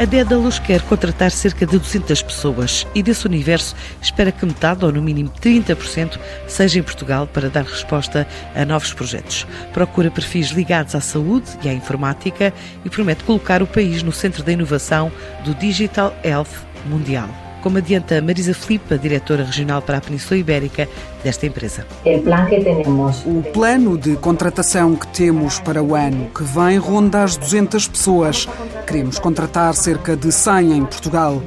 A Dédalus quer contratar cerca de 200 pessoas e desse universo espera que metade, ou no mínimo 30%, seja em Portugal para dar resposta a novos projetos. Procura perfis ligados à saúde e à informática e promete colocar o país no centro da inovação do Digital Health Mundial como adianta Marisa Filipe, diretora regional para a Península Ibérica desta empresa. O plano de contratação que temos para o ano que vem ronda as 200 pessoas. Queremos contratar cerca de 100 em Portugal.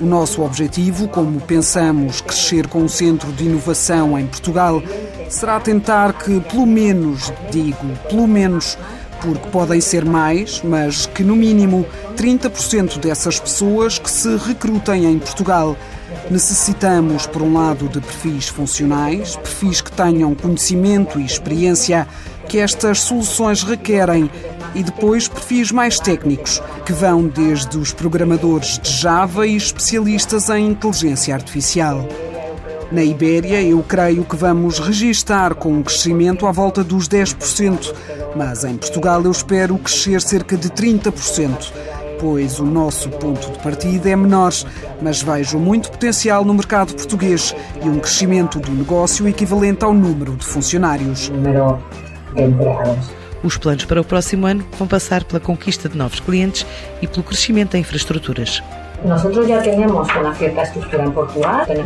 O nosso objetivo, como pensamos crescer com um centro de inovação em Portugal, será tentar que, pelo menos, digo, pelo menos, porque podem ser mais, mas que no mínimo 30% dessas pessoas que se recrutem em Portugal. Necessitamos, por um lado, de perfis funcionais, perfis que tenham conhecimento e experiência que estas soluções requerem, e depois perfis mais técnicos, que vão desde os programadores de Java e especialistas em inteligência artificial. Na Ibéria, eu creio que vamos registar com um crescimento à volta dos 10%, mas em Portugal eu espero crescer cerca de 30%, pois o nosso ponto de partida é menor, mas vejo muito potencial no mercado português e um crescimento do negócio equivalente ao número de funcionários. Os planos para o próximo ano vão passar pela conquista de novos clientes e pelo crescimento em infraestruturas.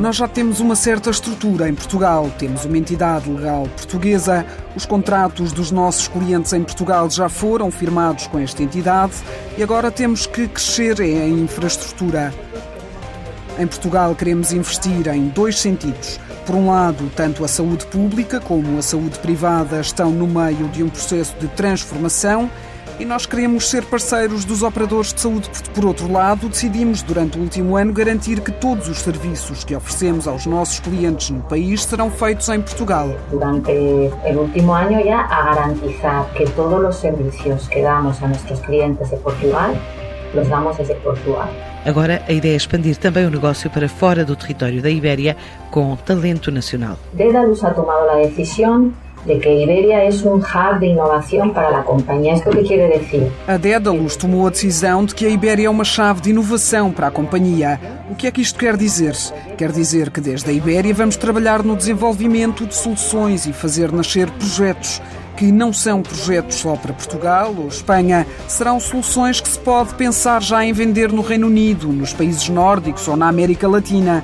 Nós já temos uma certa estrutura em Portugal. Temos uma entidade legal portuguesa. Os contratos dos nossos clientes em Portugal já foram firmados com esta entidade e agora temos que crescer em infraestrutura. Em Portugal queremos investir em dois sentidos. Por um lado, tanto a saúde pública como a saúde privada estão no meio de um processo de transformação e nós queremos ser parceiros dos operadores de saúde. Por outro lado, decidimos durante o último ano garantir que todos os serviços que oferecemos aos nossos clientes no país serão feitos em Portugal. Durante o último ano já a garantizar que todos os serviços que damos a nossos clientes de Portugal os damos desde Portugal. Agora, a ideia é expandir também o negócio para fora do território da Ibéria com talento nacional. Dedalus ha tomado a decisão de que Iberia é um hub de inovação para a companhia. A Dedalus tomou a decisão de que a Ibéria é uma chave de inovação para a companhia. O que é que isto quer dizer? Quer dizer que desde a Ibéria vamos trabalhar no desenvolvimento de soluções e fazer nascer projetos que não são projetos só para Portugal ou Espanha, serão soluções que se pode pensar já em vender no Reino Unido, nos países nórdicos ou na América Latina.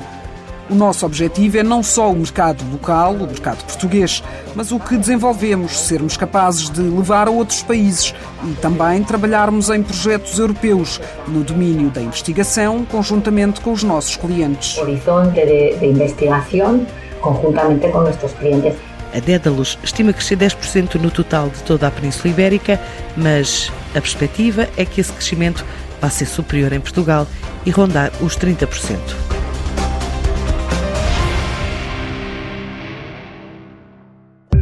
O nosso objetivo é não só o mercado local, o mercado português, mas o que desenvolvemos, sermos capazes de levar a outros países e também trabalharmos em projetos europeus no domínio da investigação, conjuntamente com os nossos clientes. Horizonte de, de investigação, conjuntamente com nossos clientes. A Dédalus estima crescer 10% no total de toda a Península Ibérica, mas a perspectiva é que esse crescimento vá ser superior em Portugal e rondar os 30%.